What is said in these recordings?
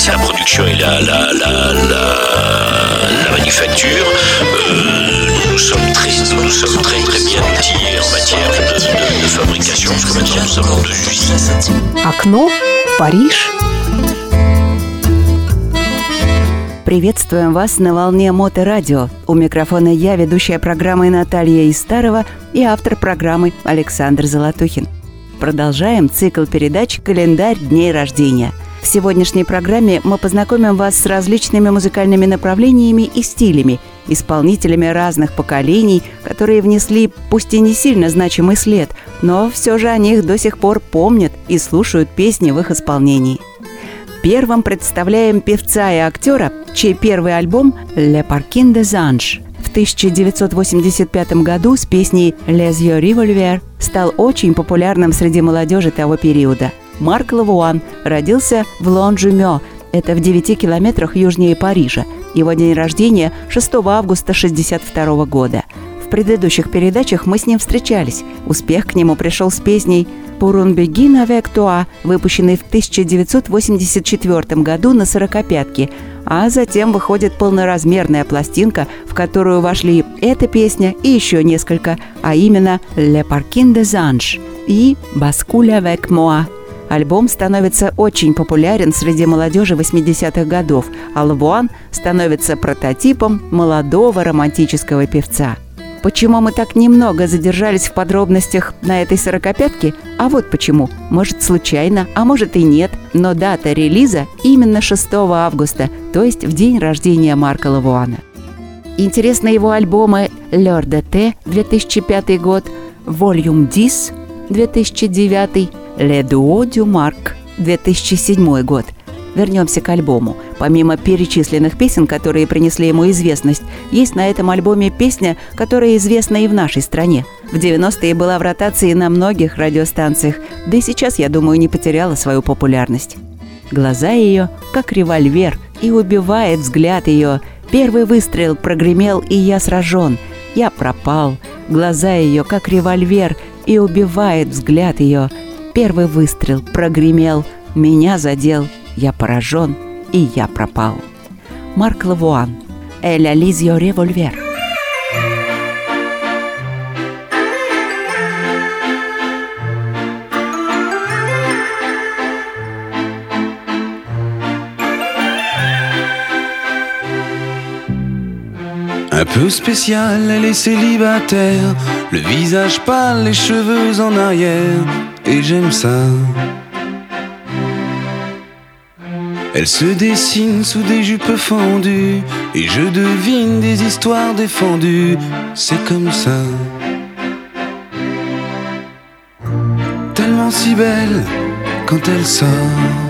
c'est la production et la, la, la, la, manufacture. nous sommes très, nous sommes très, très bien outillés en matière de, de, de fabrication, parce que maintenant nous sommes deux usines. Окно в Париж. Приветствуем вас на волне Моторадио. У микрофона я, ведущая программы Наталья Истарова и автор программы Александр Золотухин. Продолжаем цикл передач «Календарь дней рождения». В сегодняшней программе мы познакомим вас с различными музыкальными направлениями и стилями, исполнителями разных поколений, которые внесли пусть и не сильно значимый след, но все же о них до сих пор помнят и слушают песни в их исполнении – Первым представляем певца и актера, чей первый альбом «Le Parkin des Anges» в 1985 году с песней «Les yeux revolver» стал очень популярным среди молодежи того периода. Марк Лавуан родился в Лонжумё, это в 9 километрах южнее Парижа. Его день рождения 6 августа 1962 года. В предыдущих передачах мы с ним встречались. Успех к нему пришел с песней «Pour un begin avec toi», выпущенный в 1984 году на «Сорокопятке», а затем выходит полноразмерная пластинка, в которую вошли эта песня и еще несколько, а именно «Le Parkin des Anges» и «Bascule avec moi». Альбом становится очень популярен среди молодежи 80-х годов, а Лавуан становится прототипом молодого романтического певца – Почему мы так немного задержались в подробностях на этой сорокопятке? А вот почему. Может, случайно, а может и нет. Но дата релиза именно 6 августа, то есть в день рождения Марка Лавуана. Интересны его альбомы «Лёр де Т» 2005 год, «Volume 10» 2009, «Le Duo du Marc» 2007 год – Вернемся к альбому. Помимо перечисленных песен, которые принесли ему известность, есть на этом альбоме песня, которая известна и в нашей стране. В 90-е была в ротации на многих радиостанциях, да и сейчас, я думаю, не потеряла свою популярность. Глаза ее, как револьвер, и убивает взгляд ее. Первый выстрел прогремел, и я сражен. Я пропал. Глаза ее, как револьвер, и убивает взгляд ее. Первый выстрел прогремел, меня задел, я поражен, и я пропал. Марк Лавуан. «Эль Ализио Револьвер». Un peu spécial, elle est célibataire, le visage pâle, les cheveux en arrière, et j'aime ça. Elle se dessine sous des jupes fendues et je devine des histoires défendues. C'est comme ça. Tellement si belle quand elle sort.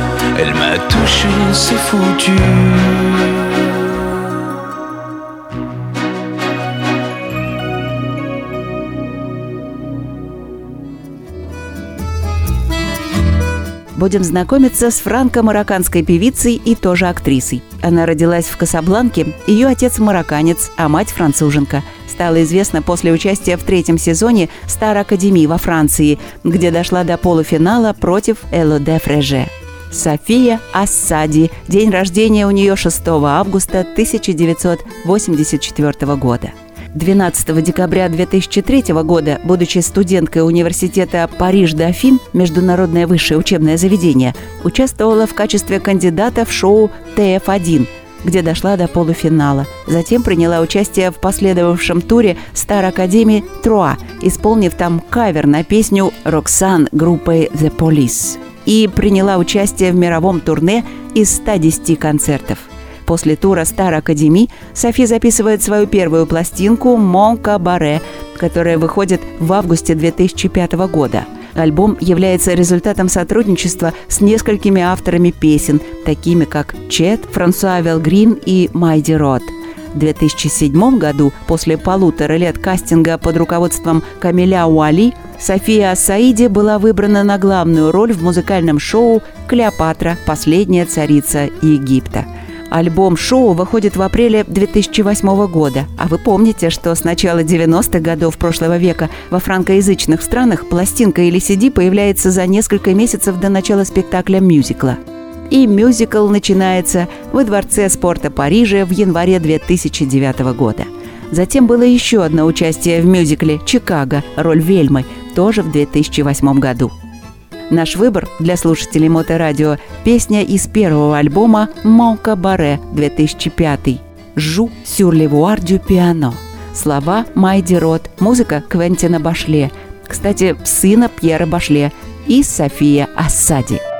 elle m'a touché, c'est foutu. Будем знакомиться с франко-марокканской певицей и тоже актрисой. Она родилась в Касабланке, ее отец марокканец, а мать француженка. Стала известна после участия в третьем сезоне Стар Академии во Франции, где дошла до полуфинала против Эло де Фреже. София Ассади. День рождения у нее 6 августа 1984 года. 12 декабря 2003 года, будучи студенткой университета Париж-Дофин, международное высшее учебное заведение, участвовала в качестве кандидата в шоу ТФ-1, где дошла до полуфинала. Затем приняла участие в последовавшем туре Стар Академии Труа, исполнив там кавер на песню «Роксан» группы The Police. И приняла участие в мировом турне из 110 концертов – После тура Стар Академи Софи записывает свою первую пластинку «Мон Кабаре», которая выходит в августе 2005 года. Альбом является результатом сотрудничества с несколькими авторами песен, такими как Чет, Франсуа Велгрин и Майди Рот. В 2007 году, после полутора лет кастинга под руководством Камиля Уали, София Саиди была выбрана на главную роль в музыкальном шоу «Клеопатра. Последняя царица Египта». Альбом шоу выходит в апреле 2008 года. А вы помните, что с начала 90-х годов прошлого века во франкоязычных странах пластинка или CD появляется за несколько месяцев до начала спектакля мюзикла. И мюзикл начинается во Дворце спорта Парижа в январе 2009 года. Затем было еще одно участие в мюзикле «Чикаго», роль Вельмы, тоже в 2008 году. Наш выбор для слушателей Моторадио – песня из первого альбома «Монка Баре» 2005 «Жу сюр левуар дю пиано». Слова Майди Рот, музыка Квентина Башле, кстати, сына Пьера Башле и София Ассади –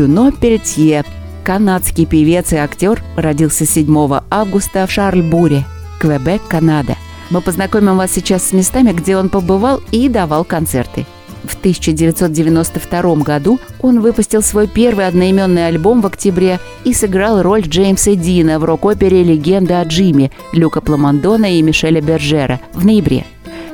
Брюно Пельтье, канадский певец и актер, родился 7 августа в Шарльбуре, Квебек, Канада. Мы познакомим вас сейчас с местами, где он побывал и давал концерты. В 1992 году он выпустил свой первый одноименный альбом в октябре и сыграл роль Джеймса Дина в рок-опере «Легенда о Джиме» Люка Пламондона и Мишеля Бержера в ноябре.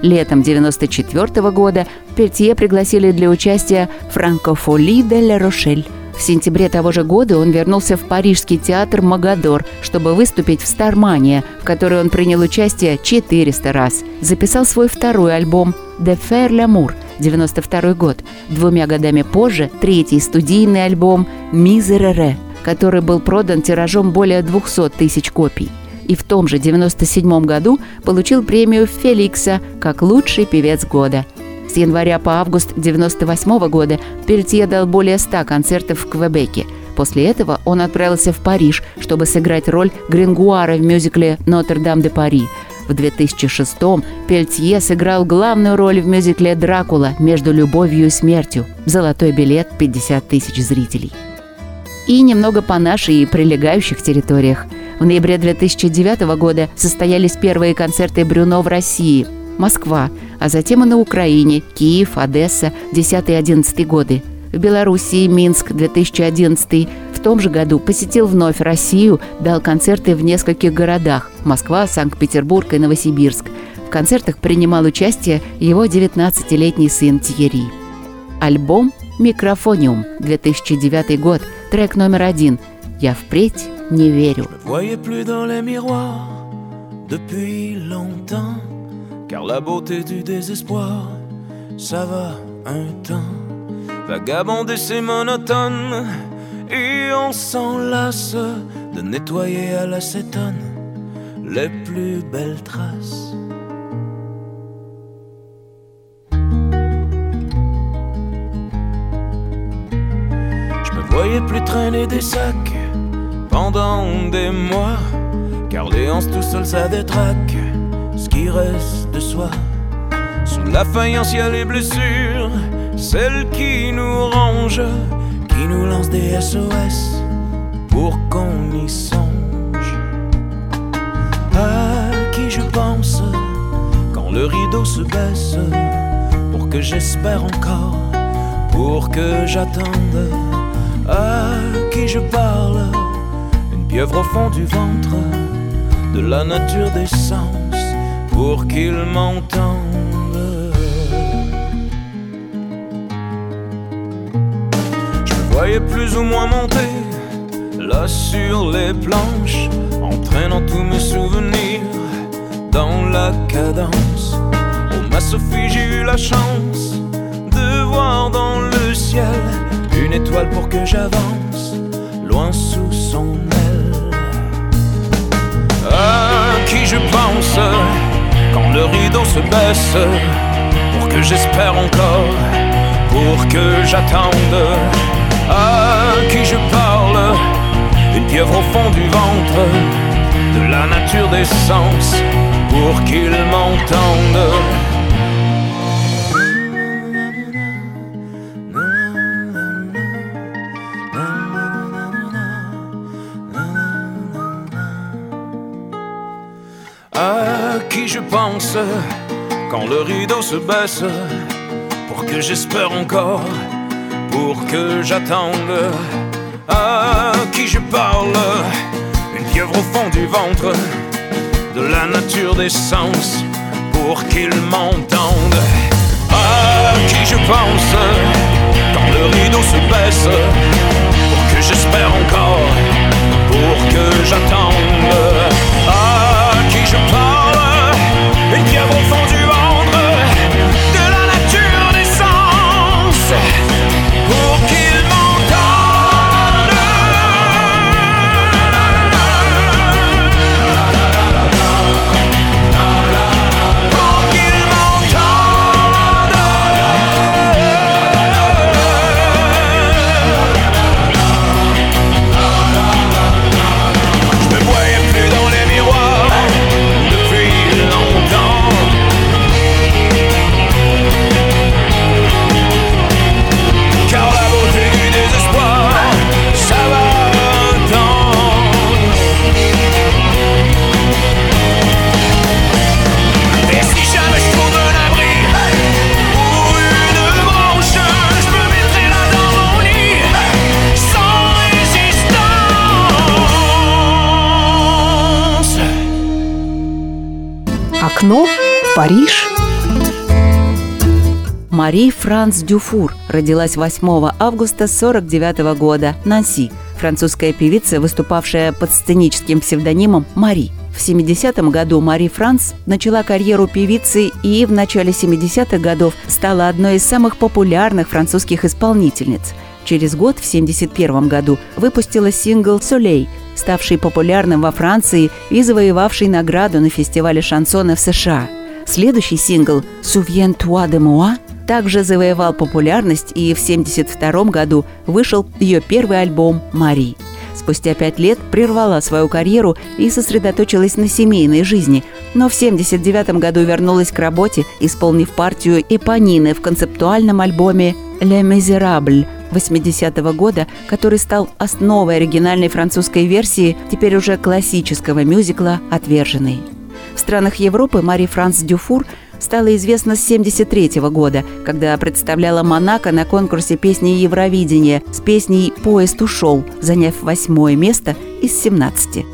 Летом 1994 года Пельтье пригласили для участия «Франкофоли де ля Рошель». В сентябре того же года он вернулся в парижский театр «Магадор», чтобы выступить в «Стармания», в которой он принял участие 400 раз. Записал свой второй альбом «De Faire l'amour» 92 год. Двумя годами позже третий студийный альбом «Мизерере», который был продан тиражом более 200 тысяч копий и в том же 97 году получил премию Феликса как лучший певец года. С января по август 98 года Пельтье дал более 100 концертов в Квебеке. После этого он отправился в Париж, чтобы сыграть роль Грингуара в мюзикле «Нотр-Дам-де-Пари». В 2006-м Пельтье сыграл главную роль в мюзикле «Дракула. Между любовью и смертью». Золотой билет – 50 тысяч зрителей. И немного по нашей и прилегающих территориях. В ноябре 2009 года состоялись первые концерты Брюно в России. Москва, а затем и на Украине, Киев, Одесса, 10-11 годы. В Белоруссии, Минск, 2011 В том же году посетил вновь Россию, дал концерты в нескольких городах – Москва, Санкт-Петербург и Новосибирск. В концертах принимал участие его 19-летний сын Тьерри. Альбом «Микрофониум», 2009 год, трек номер один «Я впредь не верю». depuis longtemps, car la beauté du désespoir, ça va un temps. Vagabonder c'est monotone, et on s'en lasse de nettoyer à l'acétone les plus belles traces. Je me voyais plus traîner des sacs pendant des mois, car hanches tout seul ça détraque ce qui reste de soi. Sous la faïence, y a les blessures, celles qui nous rangent, qui nous lancent des SOS pour qu'on y songe. À qui je pense quand le rideau se baisse, pour que j'espère encore, pour que j'attende. À qui je parle, une pieuvre au fond du ventre, de la nature des sens, pour qu'il m'entende. Je voyais plus ou moins monter là sur les planches, entraînant tous mes souvenirs dans la cadence. Oh ma Sophie, j'ai eu la chance de voir dans le ciel une étoile pour que j'avance, loin sous son aile. À qui je pense? Quand le rideau se baisse, pour que j'espère encore, pour que j'attende. À qui je parle, une pieuvre au fond du ventre, de la nature des sens, pour qu'il m'entende. Quand le rideau se baisse, pour que j'espère encore, pour que j'attende. À qui je parle, une pieuvre au fond du ventre, de la nature des sens, pour qu'il m'entende. À qui je pense quand le rideau se baisse, pour que j'espère encore, pour que j'attende. À qui je parle, Мари Франц Дюфур родилась 8 августа 1949 года, Нанси. Французская певица, выступавшая под сценическим псевдонимом Мари. В 70-м году Мари Франц начала карьеру певицы и в начале 70-х годов стала одной из самых популярных французских исполнительниц. Через год, в 71 году, выпустила сингл «Солей», ставший популярным во Франции и завоевавший награду на фестивале шансона в США. Следующий сингл «Souviens toi de moi» также завоевал популярность, и в 1972 году вышел ее первый альбом «Мари». Спустя пять лет прервала свою карьеру и сосредоточилась на семейной жизни, но в 1979 году вернулась к работе, исполнив партию Эпонины в концептуальном альбоме «Le Miserable» 80-го года, который стал основой оригинальной французской версии теперь уже классического мюзикла «Отверженный». В странах Европы Мари Франс Дюфур стала известна с 1973 года, когда представляла Монако на конкурсе песни Евровидения с песней «Поезд ушел», заняв восьмое место из 17.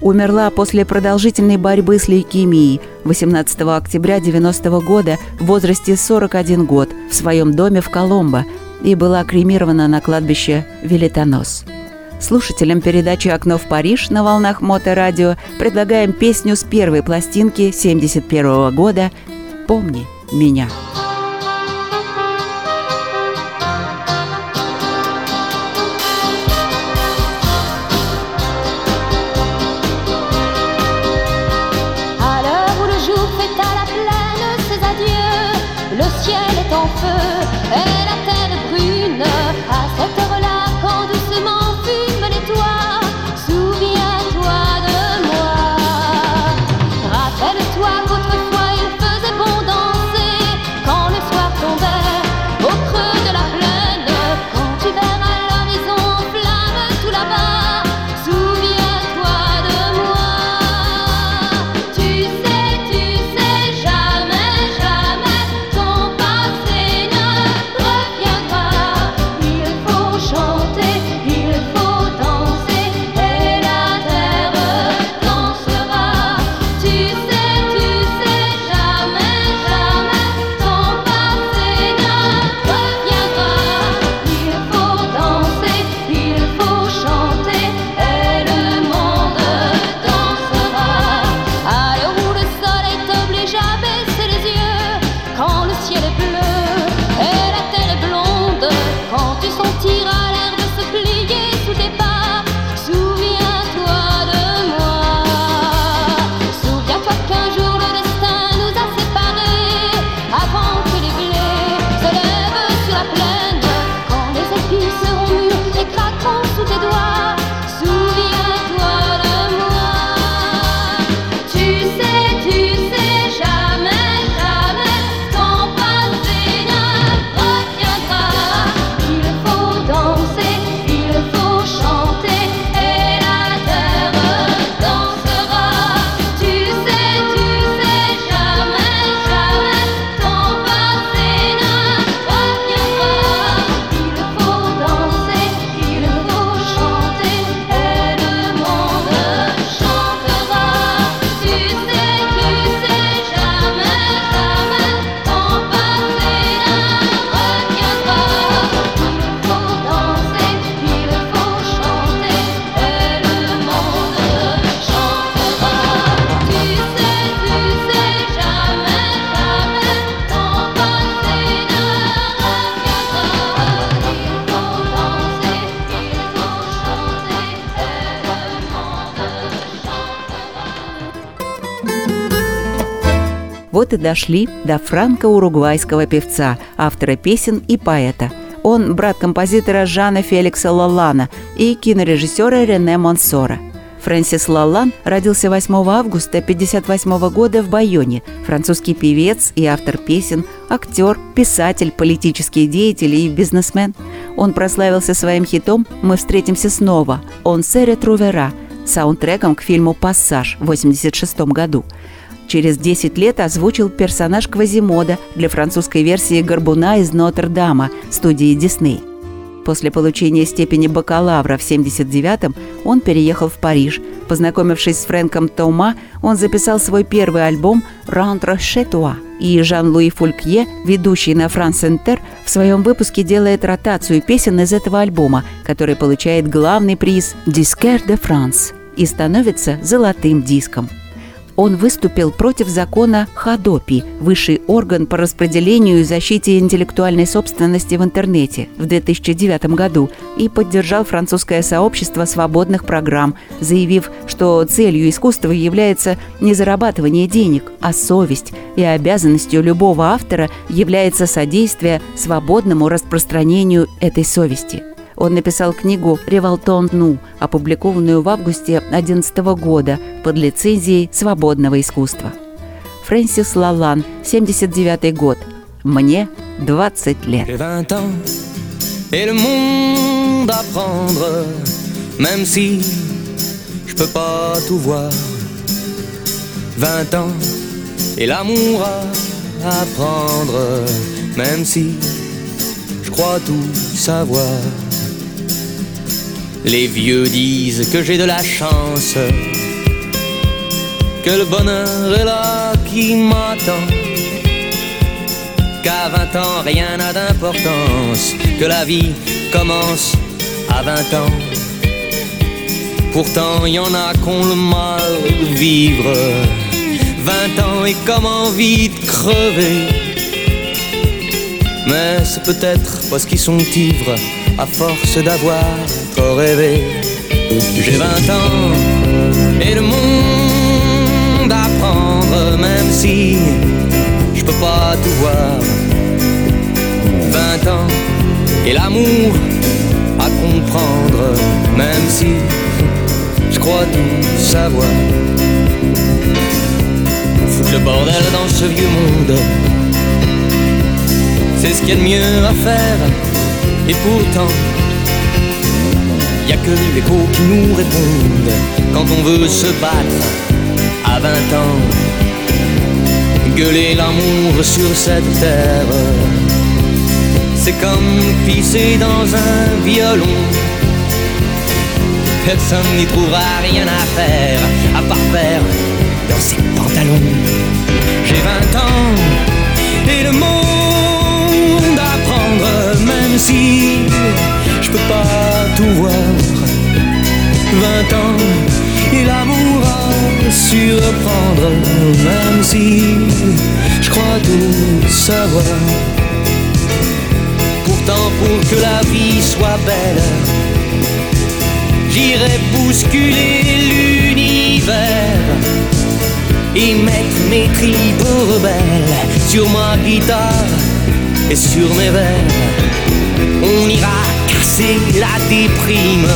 Умерла после продолжительной борьбы с лейкемией 18 октября 90 года в возрасте 41 год в своем доме в Коломбо и была кремирована на кладбище Велитонос. Слушателям передачи «Окно в Париж» на волнах Моторадио предлагаем песню с первой пластинки 71 года «Помни меня». Дошли до франко-уругвайского певца, автора песен и поэта. Он брат композитора Жана Феликса Лалана и кинорежиссера Рене Монсора. Фрэнсис Лалан родился 8 августа 1958 года в Байоне. Французский певец и автор песен, актер, писатель, политический деятель и бизнесмен. Он прославился своим хитом «Мы встретимся снова» «Он сере трувера», саундтреком к фильму «Пассаж» в 1986 году – Через 10 лет озвучил персонаж Квазимода для французской версии «Горбуна» из Нотр-Дама студии Дисней. После получения степени бакалавра в 79-м он переехал в Париж. Познакомившись с Фрэнком Тома, он записал свой первый альбом «Rendre chez toi». И Жан-Луи Фулькье, ведущий на France Inter, в своем выпуске делает ротацию песен из этого альбома, который получает главный приз «Disquaire de France» и становится золотым диском он выступил против закона Хадопи, высший орган по распределению и защите интеллектуальной собственности в интернете, в 2009 году и поддержал французское сообщество свободных программ, заявив, что целью искусства является не зарабатывание денег, а совесть, и обязанностью любого автора является содействие свободному распространению этой совести. Он написал книгу «Револтон Ну», опубликованную в августе 2011 года под лицензией свободного искусства. Фрэнсис Лалан, 79 год. Мне 20 лет. Et le monde à prendre, même si je peux pas tout voir. Vingt ans et l'amour à apprendre, même si je crois tout savoir. Les vieux disent que j'ai de la chance, que le bonheur est là qui m'attend, qu'à 20 ans rien n'a d'importance, que la vie commence à 20 ans. Pourtant, y en a qu'on le mal vivre. 20 ans et comment vite crever? Mais c'est peut-être parce qu'ils sont ivres à force d'avoir trop rêvé. J'ai 20 ans et le monde à prendre, même si je peux pas tout voir. 20 ans et l'amour à comprendre, même si je crois tout savoir. Foutre le bordel dans ce vieux monde, c'est ce qu'il y a de mieux à faire et pourtant, y a que l'écho qui nous répondent quand on veut se battre à 20 ans. Gueuler l'amour sur cette terre, c'est comme pisser dans un violon. Personne n'y trouvera rien à faire à part faire dans ses pantalons. J'ai 20 ans et le monde si je peux pas tout voir. 20 ans et l'amour à surprendre, même si je crois tout savoir. Pourtant, pour que la vie soit belle, j'irai bousculer l'univers et mettre mes tripes rebelles sur ma guitare et sur mes vers. On ira casser la déprime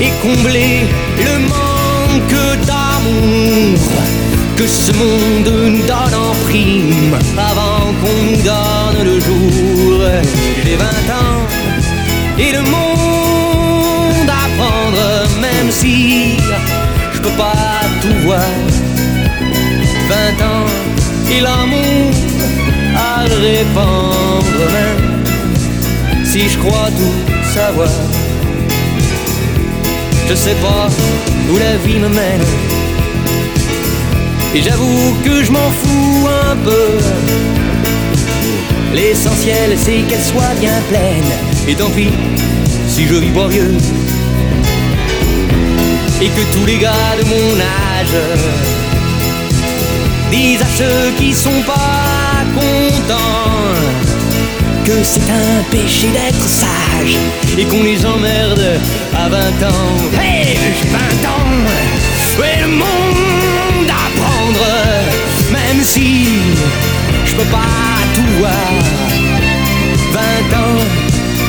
et combler le manque d'amour que ce monde nous donne en prime avant qu'on nous donne le jour. J'ai 20 ans et le monde à prendre, même si je peux pas tout voir. 20 ans et l'amour répandre, même si je crois tout savoir. Je sais pas où la vie me mène. Et j'avoue que je m'en fous un peu. L'essentiel c'est qu'elle soit bien pleine. Et tant pis si je vis vieux. Et que tous les gars de mon âge disent à ceux qui sont pas que c'est un péché d'être sage et qu'on les emmerde à 20 ans. Hey, j'ai 20 ans, ouais, le monde à prendre, même si je peux pas tout voir. 20 ans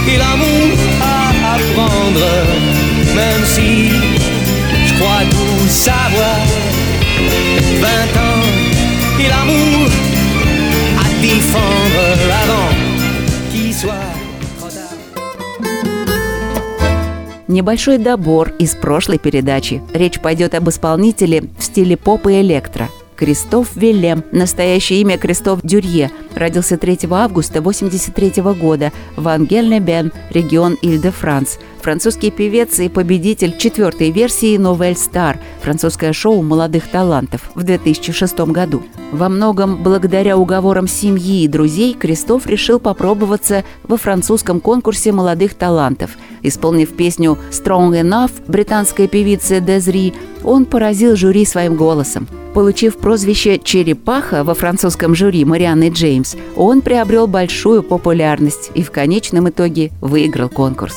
et l'amour à apprendre, même si je crois tout savoir. 20 ans et l'amour défendre avant qu'il soit. Небольшой добор из прошлой передачи. Речь пойдет об исполнителе в стиле поп и электро. Кристоф Виллем, настоящее имя Кристоф Дюрье, родился 3 августа 1983 года в Ангельне-Бен, регион Иль-де-Франс. Французский певец и победитель четвертой версии «Новель Стар» французское шоу молодых талантов в 2006 году. Во многом благодаря уговорам семьи и друзей Кристоф решил попробоваться во французском конкурсе молодых талантов. Исполнив песню «Strong Enough» британской певицы Дезри, он поразил жюри своим голосом. Получив прозвище «Черепаха» во французском жюри Марианны Джеймс, он приобрел большую популярность и в конечном итоге выиграл конкурс.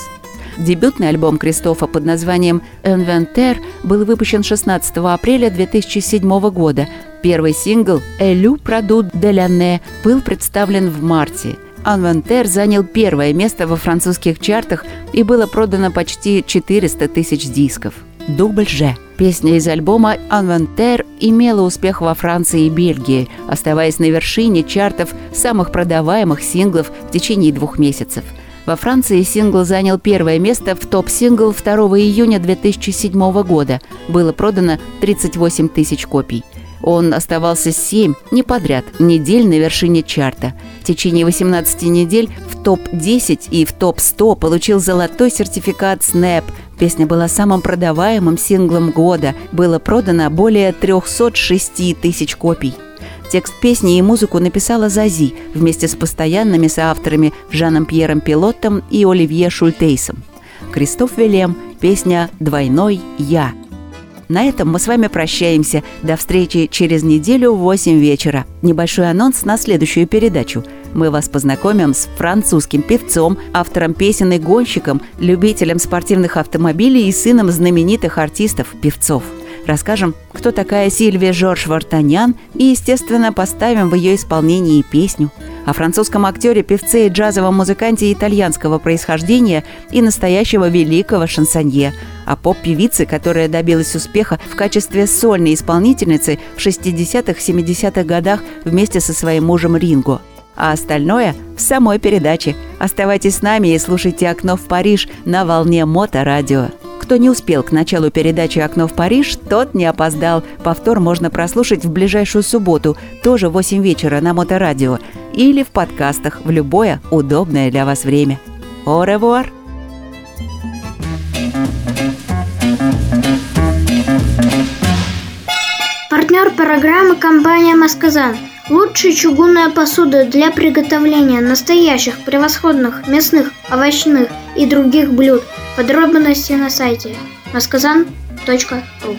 Дебютный альбом Кристофа под названием «Инвентер» был выпущен 16 апреля 2007 года. Первый сингл «Élu produit de l'année» был представлен в марте. «Inventaire» занял первое место во французских чартах и было продано почти 400 тысяч дисков. «Double Je». Песня из альбома «Inventaire» имела успех во Франции и Бельгии, оставаясь на вершине чартов самых продаваемых синглов в течение двух месяцев. Во Франции сингл занял первое место в топ-сингл 2 июня 2007 года. Было продано 38 тысяч копий. Он оставался 7, не подряд, недель на вершине чарта. В течение 18 недель в топ-10 и в топ-100 получил золотой сертификат Snap. Песня была самым продаваемым синглом года. Было продано более 306 тысяч копий. Текст песни и музыку написала Зази вместе с постоянными соавторами Жаном Пьером Пилоттом и Оливье Шультейсом. Кристоф Велем, песня «Двойной я». На этом мы с вами прощаемся. До встречи через неделю в 8 вечера. Небольшой анонс на следующую передачу. Мы вас познакомим с французским певцом, автором песен и гонщиком, любителем спортивных автомобилей и сыном знаменитых артистов-певцов. Расскажем, кто такая Сильвия Жорж Вартанян и, естественно, поставим в ее исполнении песню – о французском актере, певце и джазовом музыканте итальянского происхождения и настоящего великого шансонье, о поп-певице, которая добилась успеха в качестве сольной исполнительницы в 60-70-х годах вместе со своим мужем Ринго. А остальное в самой передаче. Оставайтесь с нами и слушайте «Окно в Париж» на волне Моторадио. Кто не успел к началу передачи «Окно в Париж», тот не опоздал. Повтор можно прослушать в ближайшую субботу, тоже в 8 вечера на Моторадио или в подкастах в любое удобное для вас время. Au revoir! Партнер программы компания «Масказан». Лучшая чугунная посуда для приготовления настоящих превосходных мясных, овощных и других блюд. Подробности на сайте masказан.ру